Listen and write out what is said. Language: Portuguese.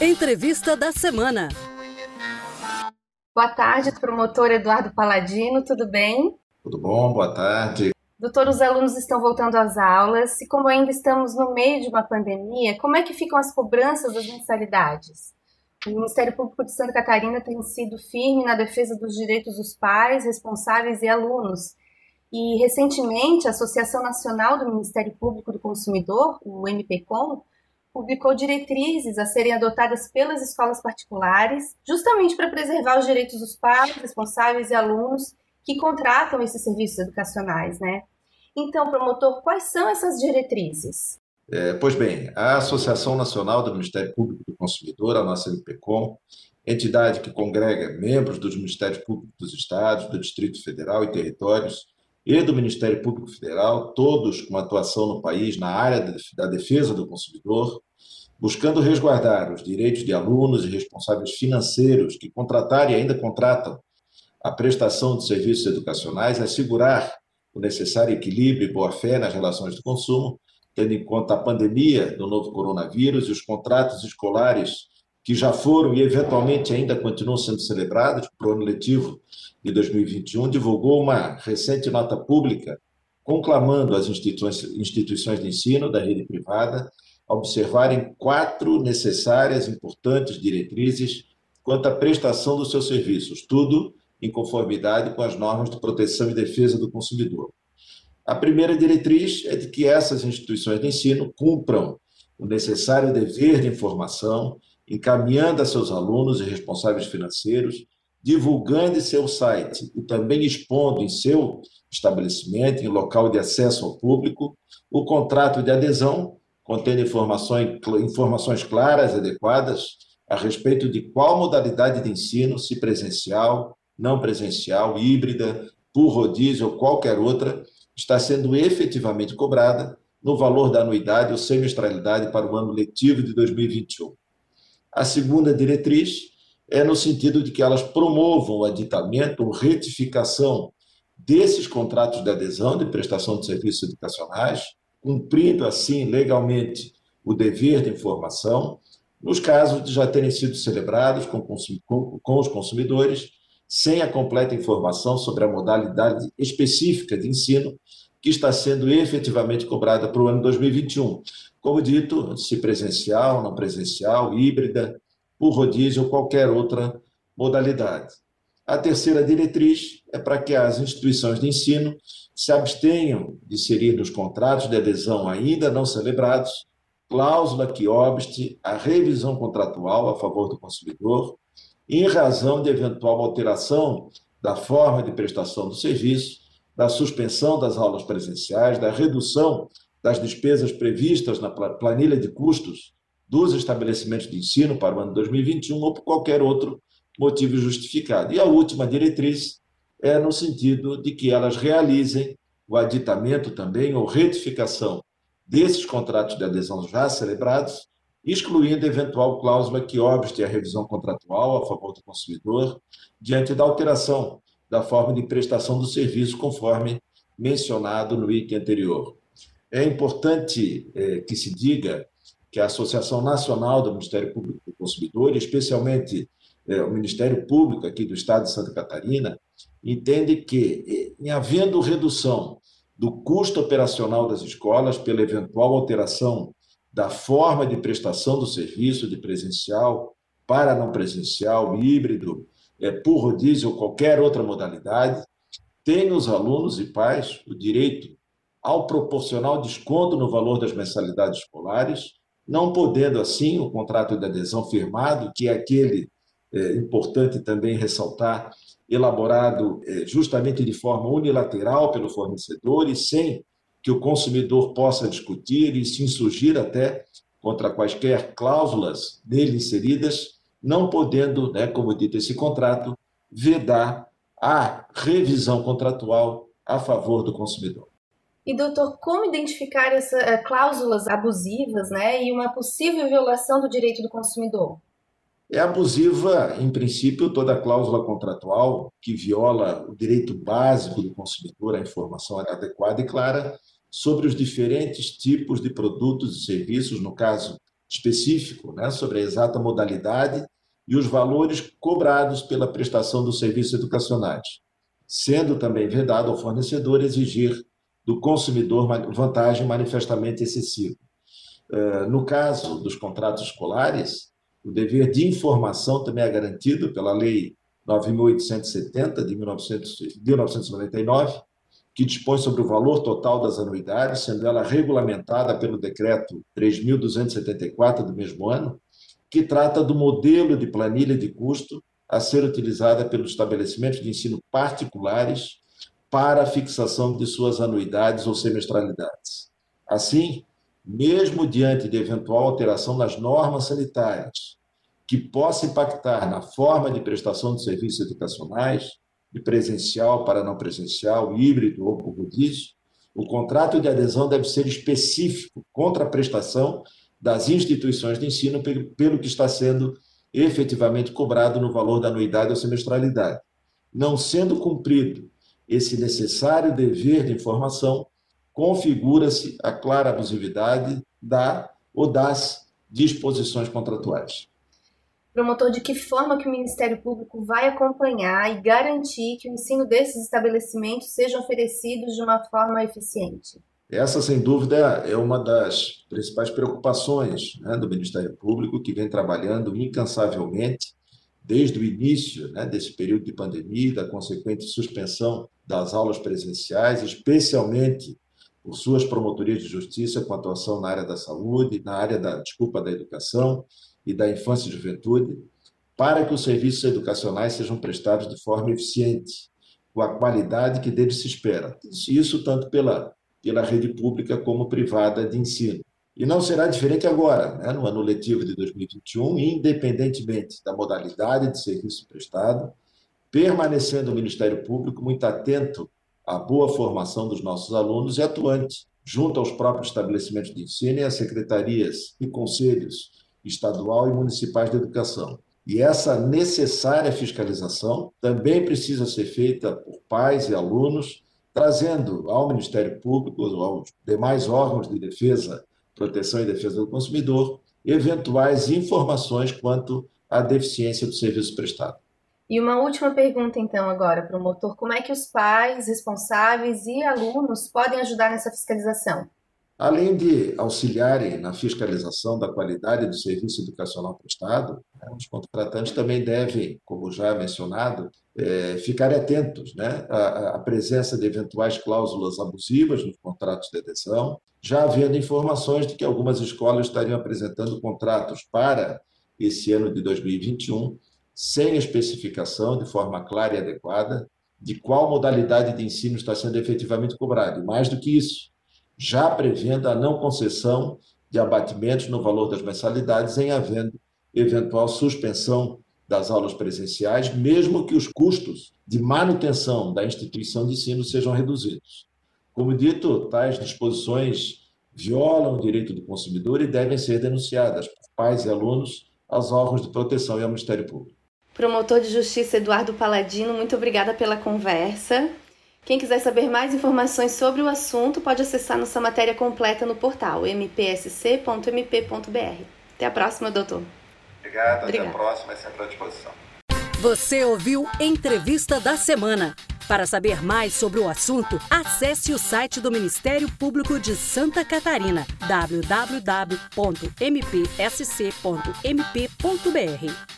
Entrevista da semana. Boa tarde, promotor Eduardo Paladino, tudo bem? Tudo bom, boa tarde. Doutor, os alunos estão voltando às aulas e como ainda estamos no meio de uma pandemia, como é que ficam as cobranças das mensalidades? O Ministério Público de Santa Catarina tem sido firme na defesa dos direitos dos pais, responsáveis e alunos. E recentemente, a Associação Nacional do Ministério Público do Consumidor, o MPCOM, publicou diretrizes a serem adotadas pelas escolas particulares, justamente para preservar os direitos dos pais, responsáveis e alunos que contratam esses serviços educacionais, né? Então, promotor, quais são essas diretrizes? É, pois bem, a Associação Nacional do Ministério Público do Consumidor, a nossa MPCOM, entidade que congrega membros dos Ministérios Públicos dos Estados, do Distrito Federal e territórios e do Ministério Público Federal, todos com atuação no país na área da defesa do consumidor, buscando resguardar os direitos de alunos e responsáveis financeiros que contrataram e ainda contratam a prestação de serviços educacionais, assegurar o necessário equilíbrio e boa-fé nas relações de consumo, tendo em conta a pandemia do novo coronavírus e os contratos escolares que já foram e eventualmente ainda continuam sendo celebrados para o ano letivo de 2021, divulgou uma recente nota pública conclamando as instituições, instituições de ensino da rede privada a observarem quatro necessárias, importantes diretrizes quanto à prestação dos seus serviços, tudo em conformidade com as normas de proteção e defesa do consumidor. A primeira diretriz é de que essas instituições de ensino cumpram o necessário dever de informação, encaminhando a seus alunos e responsáveis financeiros, divulgando em seu site e também expondo em seu estabelecimento, em local de acesso ao público, o contrato de adesão, contendo informações, informações claras e adequadas a respeito de qual modalidade de ensino, se presencial, não presencial, híbrida, por rodízio ou qualquer outra, está sendo efetivamente cobrada no valor da anuidade ou semestralidade para o ano letivo de 2021. A segunda diretriz é no sentido de que elas promovam o aditamento ou retificação desses contratos de adesão de prestação de serviços educacionais, cumprindo assim legalmente o dever de informação, nos casos de já terem sido celebrados com, com, com os consumidores sem a completa informação sobre a modalidade específica de ensino que está sendo efetivamente cobrada para o ano 2021. Como dito, se presencial, não presencial, híbrida, por rodízio ou qualquer outra modalidade. A terceira diretriz é para que as instituições de ensino se abstenham de inserir nos contratos de adesão ainda não celebrados cláusula que obste a revisão contratual a favor do consumidor em razão de eventual alteração da forma de prestação do serviço, da suspensão das aulas presenciais, da redução das despesas previstas na planilha de custos dos estabelecimentos de ensino para o ano 2021 ou por qualquer outro motivo justificado. E a última diretriz é no sentido de que elas realizem o aditamento também ou retificação desses contratos de adesão já celebrados excluindo eventual cláusula que obste a revisão contratual a favor do consumidor, diante da alteração da forma de prestação do serviço, conforme mencionado no item anterior. É importante é, que se diga que a Associação Nacional do Ministério Público do Consumidor, especialmente é, o Ministério Público aqui do Estado de Santa Catarina, entende que, em havendo redução do custo operacional das escolas pela eventual alteração da forma de prestação do serviço de presencial para não presencial, híbrido, é, por rodízio ou qualquer outra modalidade, tem os alunos e pais o direito ao proporcional desconto no valor das mensalidades escolares, não podendo, assim, o contrato de adesão firmado, que é aquele é, importante também ressaltar, elaborado é, justamente de forma unilateral pelo fornecedor e sem que o consumidor possa discutir e se insurgir até contra quaisquer cláusulas nele inseridas, não podendo, né, como dito esse contrato, vedar a revisão contratual a favor do consumidor. E doutor, como identificar essas uh, cláusulas abusivas, né, e uma possível violação do direito do consumidor? É abusiva, em princípio, toda cláusula contratual que viola o direito básico do consumidor à informação adequada e clara sobre os diferentes tipos de produtos e serviços, no caso específico né, sobre a exata modalidade e os valores cobrados pela prestação dos serviços educacionais, sendo também vedado ao fornecedor exigir do consumidor vantagem manifestamente excessiva. Eh, no caso dos contratos escolares, o dever de informação também é garantido pela Lei 9.870 de 1999, que dispõe sobre o valor total das anuidades, sendo ela regulamentada pelo Decreto 3.274 do mesmo ano, que trata do modelo de planilha de custo a ser utilizada pelos estabelecimentos de ensino particulares para a fixação de suas anuidades ou semestralidades. Assim, mesmo diante de eventual alteração nas normas sanitárias que possa impactar na forma de prestação de serviços educacionais, de presencial para não presencial, híbrido ou por rodízio, o contrato de adesão deve ser específico contra a prestação das instituições de ensino pelo que está sendo efetivamente cobrado no valor da anuidade ou semestralidade. Não sendo cumprido esse necessário dever de informação, configura-se a clara abusividade da ou das disposições contratuais promotor de que forma que o Ministério Público vai acompanhar e garantir que o ensino desses estabelecimentos seja oferecido de uma forma eficiente? Essa, sem dúvida, é uma das principais preocupações né, do Ministério Público, que vem trabalhando incansavelmente desde o início né, desse período de pandemia, da consequente suspensão das aulas presenciais, especialmente por suas promotorias de justiça com atuação na área da saúde, na área da, desculpa, da educação, e da infância e juventude, para que os serviços educacionais sejam prestados de forma eficiente, com a qualidade que deles se espera. Isso tanto pela, pela rede pública como privada de ensino. E não será diferente agora, né, no ano letivo de 2021, independentemente da modalidade de serviço prestado, permanecendo o Ministério Público muito atento à boa formação dos nossos alunos e atuante junto aos próprios estabelecimentos de ensino e às secretarias e conselhos estadual e municipais de educação. E essa necessária fiscalização também precisa ser feita por pais e alunos, trazendo ao Ministério Público, aos demais órgãos de defesa, proteção e defesa do consumidor, eventuais informações quanto à deficiência do serviço prestado. E uma última pergunta, então, agora, promotor: como é que os pais, responsáveis e alunos podem ajudar nessa fiscalização? Além de auxiliarem na fiscalização da qualidade do serviço educacional prestado, os contratantes também devem, como já mencionado, é, ficar atentos né, à, à, presença de eventuais cláusulas abusivas nos contratos de adesão, já havendo informações de que algumas escolas estariam apresentando contratos para esse ano de 2021 sem especificação de forma clara e adequada de qual modalidade de ensino está sendo efetivamente cobrado. E mais do que isso, já prevendo a não concessão de abatimentos no valor das mensalidades em havendo eventual suspensão das aulas presenciais, mesmo que os custos de manutenção da instituição de ensino sejam reduzidos. Como dito, tais disposições violam o direito do consumidor e devem ser denunciadas por pais e alunos aos órgãos de proteção e ao Ministério Público. Promotor de Justiça Eduardo Paladino, muito obrigada pela conversa. Quem quiser saber mais informações sobre o assunto pode acessar nossa matéria completa no portal mpsc.mp.br. Até a próxima, doutor. Obrigado, Obrigada. até a próxima, é sempre à disposição. Você ouviu Entrevista da Semana. Para saber mais sobre o assunto, acesse o site do Ministério Público de Santa Catarina, www.mpsc.mp.br.